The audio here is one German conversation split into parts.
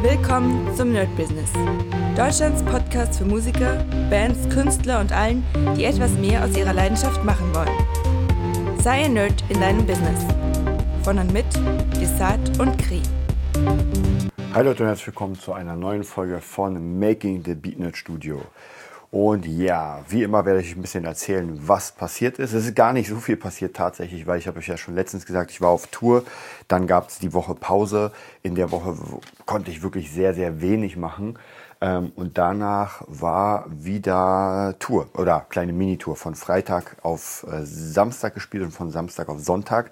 Willkommen zum Nerd Business. Deutschlands Podcast für Musiker, Bands, Künstler und allen, die etwas mehr aus ihrer Leidenschaft machen wollen. Sei ein Nerd in deinem Business. Von und mit Desart und Kri. Hi Leute und herzlich willkommen zu einer neuen Folge von Making the Beatnet Studio. Und ja, wie immer werde ich ein bisschen erzählen, was passiert ist. Es ist gar nicht so viel passiert tatsächlich, weil ich habe euch ja schon letztens gesagt, ich war auf Tour. Dann gab es die Woche Pause. In der Woche konnte ich wirklich sehr, sehr wenig machen. Ähm, und danach war wieder Tour oder kleine Minitour von Freitag auf äh, Samstag gespielt und von Samstag auf Sonntag.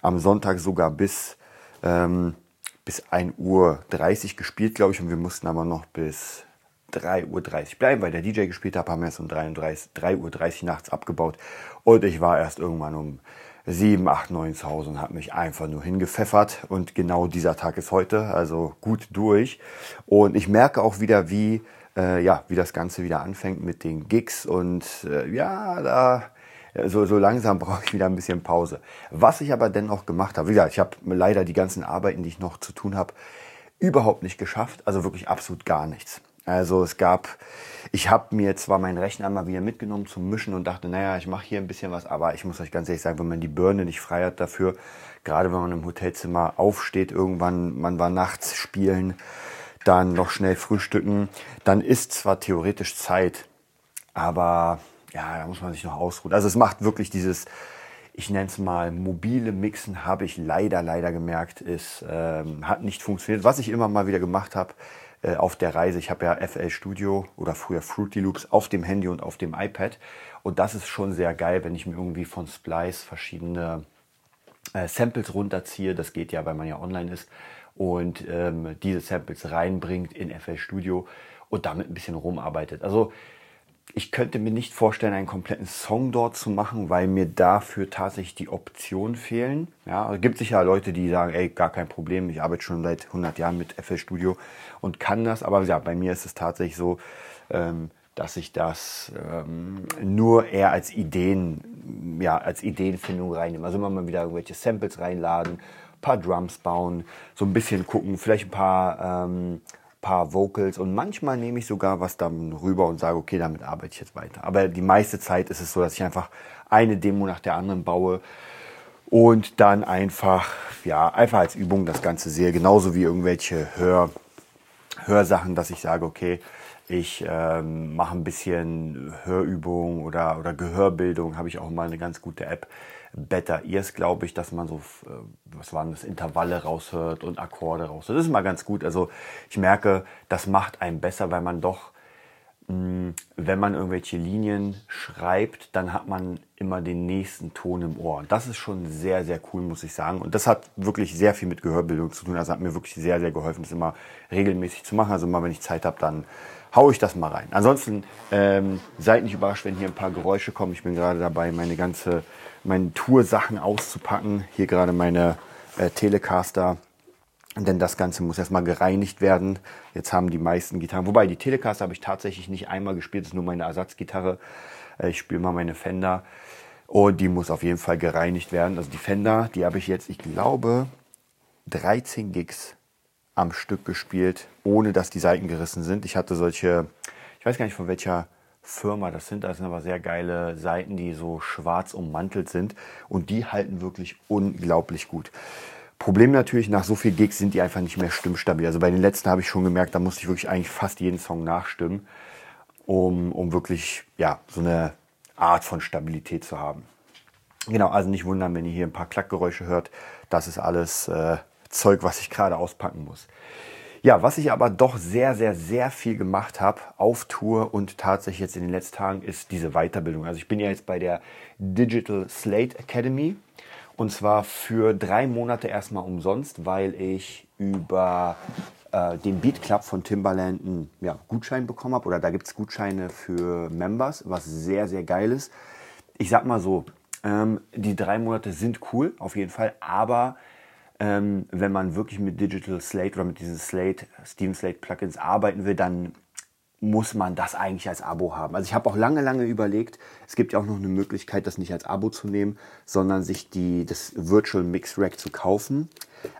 Am Sonntag sogar bis, ähm, bis 1.30 Uhr gespielt, glaube ich. Und wir mussten aber noch bis 3.30 Uhr bleiben, weil der DJ gespielt hat, haben wir erst um 3.30 Uhr nachts abgebaut. Und ich war erst irgendwann um 7, 8, 9 zu Hause und habe mich einfach nur hingepfeffert. Und genau dieser Tag ist heute, also gut durch. Und ich merke auch wieder, wie, äh, ja, wie das Ganze wieder anfängt mit den Gigs. Und äh, ja, da so, so langsam brauche ich wieder ein bisschen Pause. Was ich aber dennoch gemacht habe, wie gesagt, ich habe leider die ganzen Arbeiten, die ich noch zu tun habe, überhaupt nicht geschafft. Also wirklich absolut gar nichts. Also es gab, ich habe mir zwar meinen Rechner mal wieder mitgenommen zum Mischen und dachte, naja, ich mache hier ein bisschen was, aber ich muss euch ganz ehrlich sagen, wenn man die Birne nicht frei hat dafür, gerade wenn man im Hotelzimmer aufsteht, irgendwann, man war nachts spielen, dann noch schnell frühstücken, dann ist zwar theoretisch Zeit, aber ja, da muss man sich noch ausruhen. Also es macht wirklich dieses, ich nenne es mal mobile Mixen, habe ich leider, leider gemerkt, ist, ähm, hat nicht funktioniert. Was ich immer mal wieder gemacht habe, äh, auf der Reise. Ich habe ja FL Studio oder früher Fruity Loops auf dem Handy und auf dem iPad. Und das ist schon sehr geil, wenn ich mir irgendwie von Splice verschiedene äh, Samples runterziehe. Das geht ja, weil man ja online ist. Und ähm, diese Samples reinbringt in FL Studio und damit ein bisschen rumarbeitet. Also ich könnte mir nicht vorstellen, einen kompletten Song dort zu machen, weil mir dafür tatsächlich die Optionen fehlen. Ja, es gibt sicher Leute, die sagen, ey, gar kein Problem, ich arbeite schon seit 100 Jahren mit FL Studio und kann das. Aber ja, bei mir ist es tatsächlich so, ähm, dass ich das ähm, nur eher als Ideen, ja, als Ideenfindung reinnehme. Also immer mal wieder irgendwelche Samples reinladen, paar Drums bauen, so ein bisschen gucken, vielleicht ein paar ähm, paar Vocals und manchmal nehme ich sogar was dann rüber und sage, okay, damit arbeite ich jetzt weiter. Aber die meiste Zeit ist es so, dass ich einfach eine Demo nach der anderen baue und dann einfach, ja, einfach als Übung das Ganze sehe. Genauso wie irgendwelche Hör, Hörsachen, dass ich sage, okay, ich ähm, mache ein bisschen Hörübung oder, oder Gehörbildung, habe ich auch mal eine ganz gute App. Better Ears, glaube ich, dass man so, äh, was waren das, Intervalle raushört und Akkorde raushört. Das ist mal ganz gut. Also ich merke, das macht einen besser, weil man doch, wenn man irgendwelche Linien schreibt, dann hat man immer den nächsten Ton im Ohr. Und das ist schon sehr, sehr cool, muss ich sagen. Und das hat wirklich sehr viel mit Gehörbildung zu tun. Also hat mir wirklich sehr, sehr geholfen, das immer regelmäßig zu machen. Also immer, wenn ich Zeit habe, dann haue ich das mal rein. Ansonsten ähm, seid nicht überrascht, wenn hier ein paar Geräusche kommen. Ich bin gerade dabei, meine ganze meine Tour-Sachen auszupacken. Hier gerade meine äh, Telecaster. Denn das Ganze muss erstmal gereinigt werden. Jetzt haben die meisten Gitarren, wobei die Telecaster habe ich tatsächlich nicht einmal gespielt, das ist nur meine Ersatzgitarre. Äh, ich spiele mal meine Fender. Und die muss auf jeden Fall gereinigt werden. Also die Fender, die habe ich jetzt, ich glaube, 13 Gigs am Stück gespielt, ohne dass die Seiten gerissen sind. Ich hatte solche, ich weiß gar nicht von welcher Firma das sind. Das sind aber sehr geile Seiten, die so schwarz ummantelt sind und die halten wirklich unglaublich gut. Problem natürlich, nach so viel Gigs sind die einfach nicht mehr stimmstabil. Also bei den letzten habe ich schon gemerkt, da musste ich wirklich eigentlich fast jeden Song nachstimmen, um, um wirklich ja, so eine Art von Stabilität zu haben. Genau, also nicht wundern, wenn ihr hier ein paar Klackgeräusche hört. Das ist alles äh, Zeug, was ich gerade auspacken muss. Ja, was ich aber doch sehr, sehr, sehr viel gemacht habe auf Tour und tatsächlich jetzt in den letzten Tagen ist diese Weiterbildung. Also ich bin ja jetzt bei der Digital Slate Academy und zwar für drei Monate erstmal umsonst, weil ich über äh, den Beat Club von Timbaland einen ja, Gutschein bekommen habe oder da gibt es Gutscheine für Members, was sehr, sehr geil ist. Ich sag mal so, ähm, die drei Monate sind cool, auf jeden Fall, aber ähm, wenn man wirklich mit Digital Slate oder mit diesen Slate, Steam Slate Plugins arbeiten will, dann muss man das eigentlich als Abo haben. Also ich habe auch lange, lange überlegt, es gibt ja auch noch eine Möglichkeit, das nicht als Abo zu nehmen, sondern sich die, das Virtual Mix Rack zu kaufen.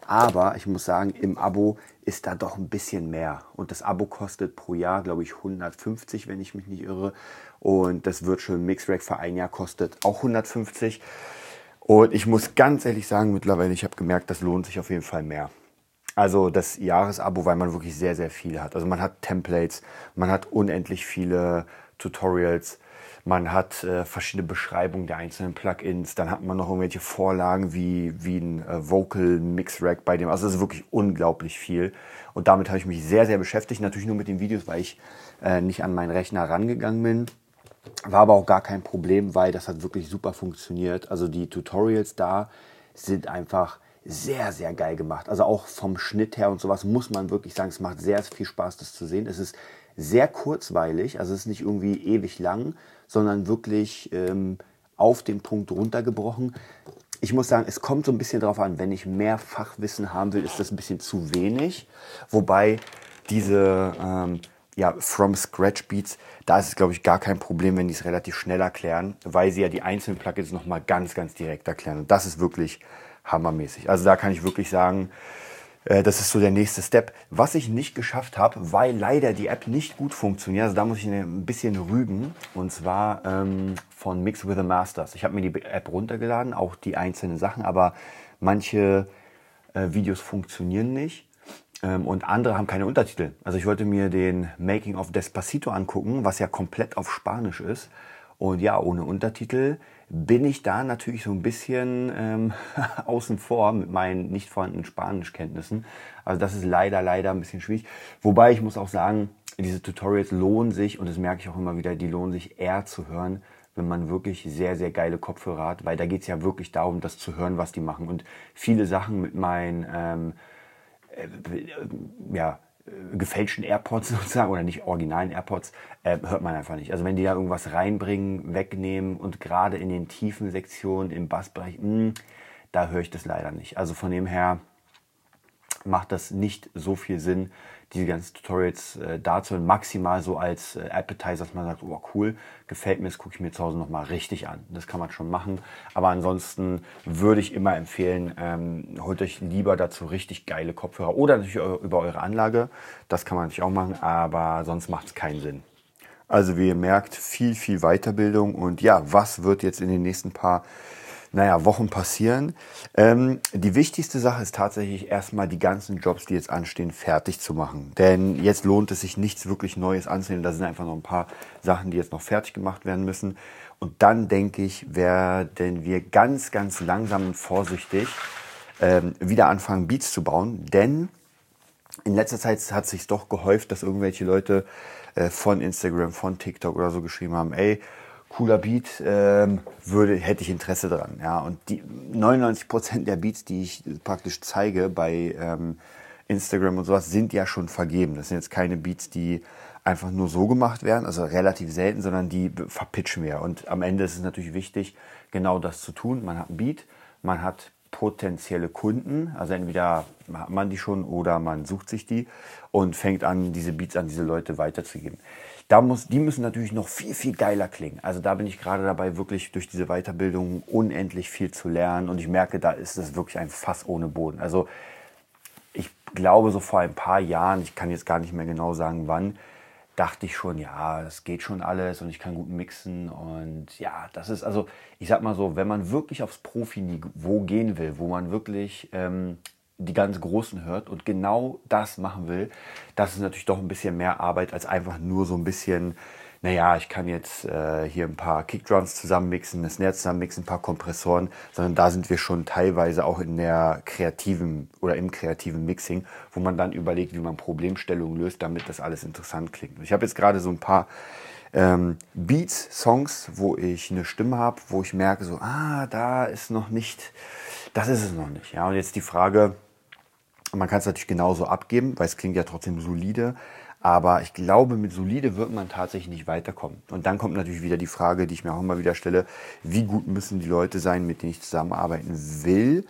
Aber ich muss sagen, im Abo ist da doch ein bisschen mehr. Und das Abo kostet pro Jahr, glaube ich, 150, wenn ich mich nicht irre. Und das Virtual Mix Rack für ein Jahr kostet auch 150. Und ich muss ganz ehrlich sagen, mittlerweile, ich habe gemerkt, das lohnt sich auf jeden Fall mehr. Also das Jahresabo, weil man wirklich sehr, sehr viel hat. Also man hat Templates, man hat unendlich viele Tutorials, man hat äh, verschiedene Beschreibungen der einzelnen Plugins, dann hat man noch irgendwelche Vorlagen wie, wie ein äh, Vocal Mix Rack bei dem. Also es ist wirklich unglaublich viel. Und damit habe ich mich sehr, sehr beschäftigt. Natürlich nur mit den Videos, weil ich äh, nicht an meinen Rechner rangegangen bin. War aber auch gar kein Problem, weil das hat wirklich super funktioniert. Also die Tutorials da sind einfach sehr, sehr geil gemacht. Also auch vom Schnitt her und sowas muss man wirklich sagen, es macht sehr viel Spaß, das zu sehen. Es ist sehr kurzweilig, also es ist nicht irgendwie ewig lang, sondern wirklich ähm, auf den Punkt runtergebrochen. Ich muss sagen, es kommt so ein bisschen darauf an, wenn ich mehr Fachwissen haben will, ist das ein bisschen zu wenig. Wobei diese ähm, ja, From Scratch Beats, da ist es, glaube ich, gar kein Problem, wenn die es relativ schnell erklären, weil sie ja die einzelnen Plugins nochmal ganz, ganz direkt erklären. Und das ist wirklich hammermäßig. Also da kann ich wirklich sagen, äh, das ist so der nächste Step. Was ich nicht geschafft habe, weil leider die App nicht gut funktioniert, also da muss ich ein bisschen rügen, und zwar ähm, von Mix with the Masters. Ich habe mir die App runtergeladen, auch die einzelnen Sachen, aber manche äh, Videos funktionieren nicht ähm, und andere haben keine Untertitel. Also ich wollte mir den Making of Despacito angucken, was ja komplett auf Spanisch ist. Und ja, ohne Untertitel bin ich da natürlich so ein bisschen ähm, außen vor mit meinen nicht vorhandenen Spanischkenntnissen. Also das ist leider, leider ein bisschen schwierig. Wobei ich muss auch sagen, diese Tutorials lohnen sich und das merke ich auch immer wieder, die lohnen sich eher zu hören, wenn man wirklich sehr, sehr geile Kopfhörer hat, weil da geht es ja wirklich darum, das zu hören, was die machen. Und viele Sachen mit meinen ähm, äh, ja, äh, gefälschten AirPods sozusagen oder nicht originalen AirPods, äh, hört man einfach nicht. Also wenn die da irgendwas reinbringen, wegnehmen und gerade in den tiefen Sektionen im Bassbereich, mh, hm, da höre ich das leider nicht. Also von dem her macht das nicht so viel Sinn, diese ganzen Tutorials äh, dazu maximal so als äh, Appetizer, dass man sagt, oh cool, gefällt mir, das gucke ich mir zu Hause nochmal richtig an. Das kann man schon machen. Aber ansonsten würde ich immer empfehlen, ähm, holt euch lieber dazu richtig geile Kopfhörer oder natürlich über eure Anlage. Das kann man natürlich auch machen, aber sonst macht es keinen Sinn. Also wie ihr merkt, viel, viel Weiterbildung und ja, was wird jetzt in den nächsten paar naja, Wochen passieren. Ähm, die wichtigste Sache ist tatsächlich erstmal die ganzen Jobs, die jetzt anstehen, fertig zu machen. Denn jetzt lohnt es sich nichts wirklich Neues anzunehmen. Da sind einfach noch ein paar Sachen, die jetzt noch fertig gemacht werden müssen. Und dann denke ich, werden wir ganz, ganz langsam und vorsichtig ähm, wieder anfangen, Beats zu bauen. Denn in letzter Zeit hat sich doch gehäuft, dass irgendwelche Leute äh, von Instagram, von TikTok oder so geschrieben haben, ey, cooler Beat, ähm, würde, hätte ich Interesse dran. Ja, und die 99 Prozent der Beats, die ich praktisch zeige bei ähm, Instagram und sowas, sind ja schon vergeben. Das sind jetzt keine Beats, die einfach nur so gemacht werden, also relativ selten, sondern die verpitchen wir. Und am Ende ist es natürlich wichtig, genau das zu tun. Man hat ein Beat, man hat potenzielle Kunden, also entweder hat man die schon oder man sucht sich die und fängt an, diese Beats an diese Leute weiterzugeben. Da muss, die müssen natürlich noch viel, viel geiler klingen. Also da bin ich gerade dabei, wirklich durch diese Weiterbildung unendlich viel zu lernen. Und ich merke, da ist es wirklich ein Fass ohne Boden. Also ich glaube, so vor ein paar Jahren, ich kann jetzt gar nicht mehr genau sagen, wann, dachte ich schon, ja, das geht schon alles und ich kann gut mixen. Und ja, das ist also, ich sag mal so, wenn man wirklich aufs Profi-Niveau gehen will, wo man wirklich ähm, die ganz Großen hört und genau das machen will, das ist natürlich doch ein bisschen mehr Arbeit als einfach nur so ein bisschen, naja, ich kann jetzt äh, hier ein paar Kickdrums zusammenmixen, eine Snare zusammenmixen, ein paar Kompressoren, sondern da sind wir schon teilweise auch in der kreativen oder im kreativen Mixing, wo man dann überlegt, wie man Problemstellungen löst, damit das alles interessant klingt. Ich habe jetzt gerade so ein paar ähm, Beats, Songs, wo ich eine Stimme habe, wo ich merke so, ah, da ist noch nicht, das ist es noch nicht. Ja, und jetzt die Frage, man kann es natürlich genauso abgeben, weil es klingt ja trotzdem solide. Aber ich glaube, mit solide wird man tatsächlich nicht weiterkommen. Und dann kommt natürlich wieder die Frage, die ich mir auch immer wieder stelle, wie gut müssen die Leute sein, mit denen ich zusammenarbeiten will,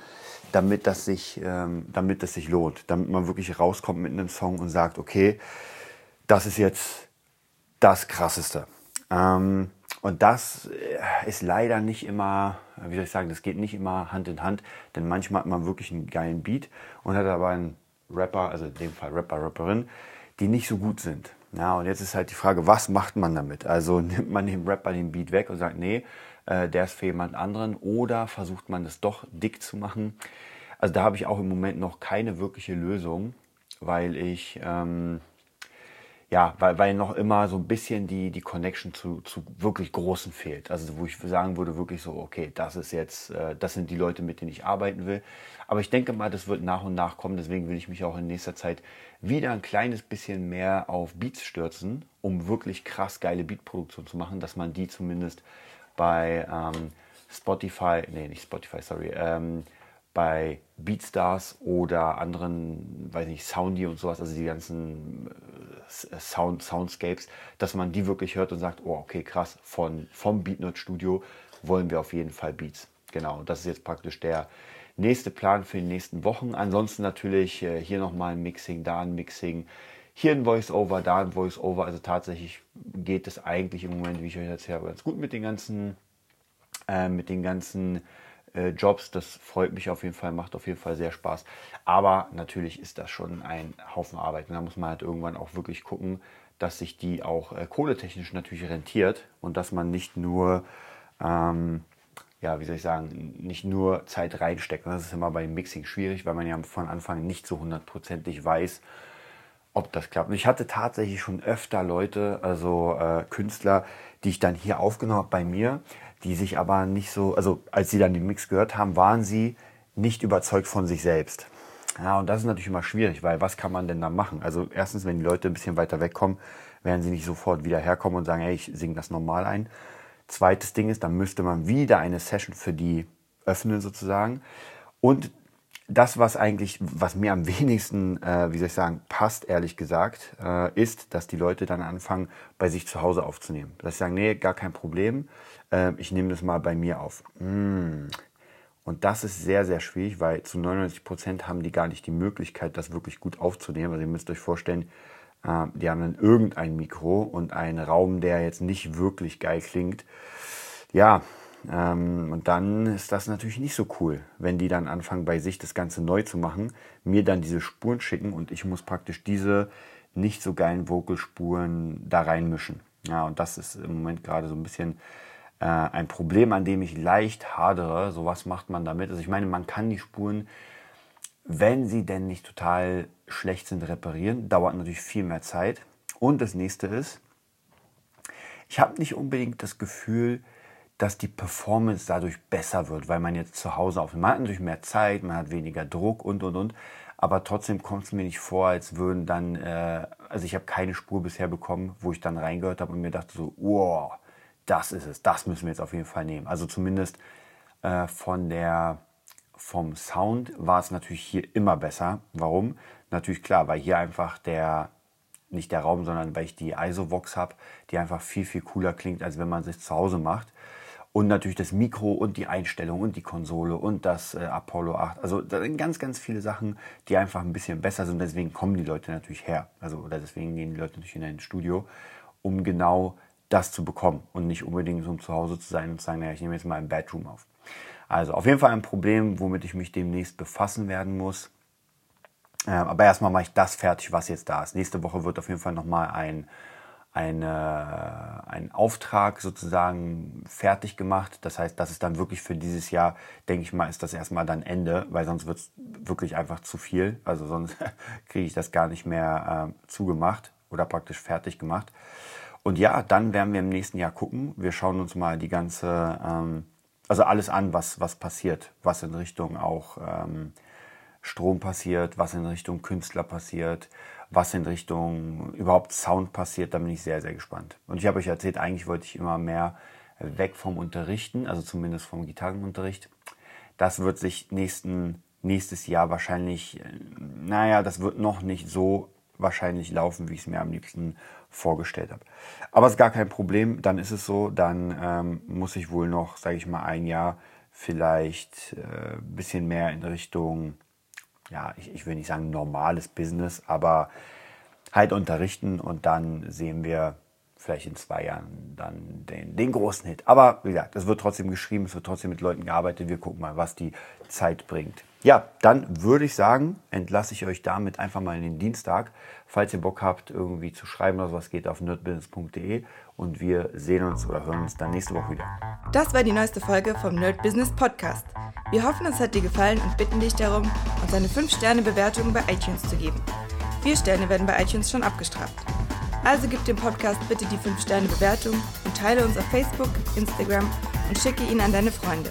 damit das sich, ähm, damit das sich lohnt. Damit man wirklich rauskommt mit einem Song und sagt, okay, das ist jetzt das Krasseste. Ähm, und das äh, ist leider nicht immer, wie soll ich sagen, das geht nicht immer Hand in Hand, denn manchmal hat man wirklich einen geilen Beat und hat aber einen Rapper, also in dem Fall Rapper, Rapperin, die nicht so gut sind. Ja, und jetzt ist halt die Frage, was macht man damit? Also nimmt man dem Rapper den Beat weg und sagt, nee, äh, der ist für jemand anderen oder versucht man es doch dick zu machen? Also da habe ich auch im Moment noch keine wirkliche Lösung, weil ich ähm, ja, weil, weil noch immer so ein bisschen die, die Connection zu, zu wirklich Großen fehlt. Also wo ich sagen würde, wirklich so, okay, das ist jetzt, äh, das sind die Leute, mit denen ich arbeiten will. Aber ich denke mal, das wird nach und nach kommen. Deswegen will ich mich auch in nächster Zeit wieder ein kleines bisschen mehr auf Beats stürzen, um wirklich krass geile Beatproduktion zu machen, dass man die zumindest bei ähm, Spotify, nee, nicht Spotify, sorry, ähm, bei Beatstars oder anderen, weiß nicht, Soundy und sowas, also die ganzen äh, Sound, Soundscapes, dass man die wirklich hört und sagt, oh, okay, krass, von, vom BeatNote Studio wollen wir auf jeden Fall Beats. Genau, das ist jetzt praktisch der nächste Plan für die nächsten Wochen. Ansonsten natürlich äh, hier nochmal ein Mixing, da ein Mixing, hier ein Voice-Over, da ein Voice-Over. Also tatsächlich geht es eigentlich im Moment, wie ich euch erzähle, ganz gut mit den ganzen, äh, mit den ganzen äh, Jobs. Das freut mich auf jeden Fall, macht auf jeden Fall sehr Spaß. Aber natürlich ist das schon ein Haufen Arbeit. Und da muss man halt irgendwann auch wirklich gucken, dass sich die auch äh, kohletechnisch natürlich rentiert und dass man nicht nur, ähm, ja, wie soll ich sagen, nicht nur Zeit reinsteckt. Das ist immer bei Mixing schwierig, weil man ja von Anfang nicht so hundertprozentig weiß, ob das klappt. Und ich hatte tatsächlich schon öfter Leute, also äh, Künstler, die ich dann hier aufgenommen habe bei mir, die sich aber nicht so, also als sie dann den Mix gehört haben, waren sie nicht überzeugt von sich selbst. Ja, und das ist natürlich immer schwierig, weil was kann man denn da machen? Also erstens, wenn die Leute ein bisschen weiter wegkommen, werden sie nicht sofort wieder herkommen und sagen, hey, ich singe das normal ein. Zweites Ding ist, dann müsste man wieder eine Session für die öffnen sozusagen. Und das, was eigentlich, was mir am wenigsten, äh, wie soll ich sagen, passt, ehrlich gesagt, äh, ist, dass die Leute dann anfangen, bei sich zu Hause aufzunehmen. Dass sie sagen, nee, gar kein Problem, äh, ich nehme das mal bei mir auf. Mm. Und das ist sehr, sehr schwierig, weil zu 99 Prozent haben die gar nicht die Möglichkeit, das wirklich gut aufzunehmen. Also ihr müsst euch vorstellen, äh, die haben dann irgendein Mikro und einen Raum, der jetzt nicht wirklich geil klingt. Ja, ähm, und dann ist das natürlich nicht so cool, wenn die dann anfangen, bei sich das Ganze neu zu machen, mir dann diese Spuren schicken und ich muss praktisch diese nicht so geilen Vocalspuren da reinmischen. Ja, und das ist im Moment gerade so ein bisschen äh, ein Problem, an dem ich leicht hadere. So was macht man damit? Also ich meine, man kann die Spuren, wenn sie denn nicht total schlecht sind, reparieren. Dauert natürlich viel mehr Zeit. Und das nächste ist, ich habe nicht unbedingt das Gefühl, dass die Performance dadurch besser wird, weil man jetzt zu Hause auf. Man hat natürlich mehr Zeit, man hat weniger Druck und und und. Aber trotzdem kommt es mir nicht vor, als würden dann, äh, also ich habe keine Spur bisher bekommen, wo ich dann reingehört habe und mir dachte so, wow, das ist es, das müssen wir jetzt auf jeden Fall nehmen. Also zumindest äh, von der, vom Sound war es natürlich hier immer besser. Warum? Natürlich klar, weil hier einfach der, nicht der Raum, sondern weil ich die ISO-Vox habe, die einfach viel, viel cooler klingt, als wenn man es zu Hause macht. Und natürlich das Mikro und die Einstellung und die Konsole und das äh, Apollo 8. Also da sind ganz, ganz viele Sachen, die einfach ein bisschen besser sind. Deswegen kommen die Leute natürlich her. Also oder deswegen gehen die Leute natürlich in ein Studio, um genau das zu bekommen und nicht unbedingt so um zu Hause zu sein und zu sagen, naja, ich nehme jetzt mal ein Bedroom auf. Also auf jeden Fall ein Problem, womit ich mich demnächst befassen werden muss. Ähm, aber erstmal mache ich das fertig, was jetzt da ist. Nächste Woche wird auf jeden Fall nochmal ein eine, ein Auftrag sozusagen fertig gemacht. Das heißt, das ist dann wirklich für dieses Jahr, denke ich mal, ist das erstmal dann Ende, weil sonst wird es wirklich einfach zu viel. Also sonst kriege ich das gar nicht mehr äh, zugemacht oder praktisch fertig gemacht. Und ja, dann werden wir im nächsten Jahr gucken. Wir schauen uns mal die ganze, ähm, also alles an, was, was passiert, was in Richtung auch ähm, Strom passiert, was in Richtung Künstler passiert, was in Richtung überhaupt Sound passiert, da bin ich sehr, sehr gespannt. Und ich habe euch erzählt, eigentlich wollte ich immer mehr weg vom Unterrichten, also zumindest vom Gitarrenunterricht. Das wird sich nächsten, nächstes Jahr wahrscheinlich, naja, das wird noch nicht so wahrscheinlich laufen, wie ich es mir am liebsten vorgestellt habe. Aber es ist gar kein Problem, dann ist es so, dann ähm, muss ich wohl noch, sage ich mal, ein Jahr vielleicht ein äh, bisschen mehr in Richtung ja, ich, ich will nicht sagen normales Business, aber halt unterrichten und dann sehen wir vielleicht in zwei Jahren dann den, den großen Hit. Aber wie gesagt, es wird trotzdem geschrieben, es wird trotzdem mit Leuten gearbeitet. Wir gucken mal, was die Zeit bringt. Ja, dann würde ich sagen, entlasse ich euch damit einfach mal in den Dienstag. Falls ihr Bock habt, irgendwie zu schreiben oder sowas, geht auf nerdbusiness.de und wir sehen uns oder hören uns dann nächste Woche wieder. Das war die neueste Folge vom Nerd Business Podcast. Wir hoffen, es hat dir gefallen und bitten dich darum, uns eine 5-Sterne-Bewertung bei iTunes zu geben. Vier Sterne werden bei iTunes schon abgestraft. Also gib dem Podcast bitte die 5-Sterne-Bewertung und teile uns auf Facebook, Instagram und schicke ihn an deine Freunde.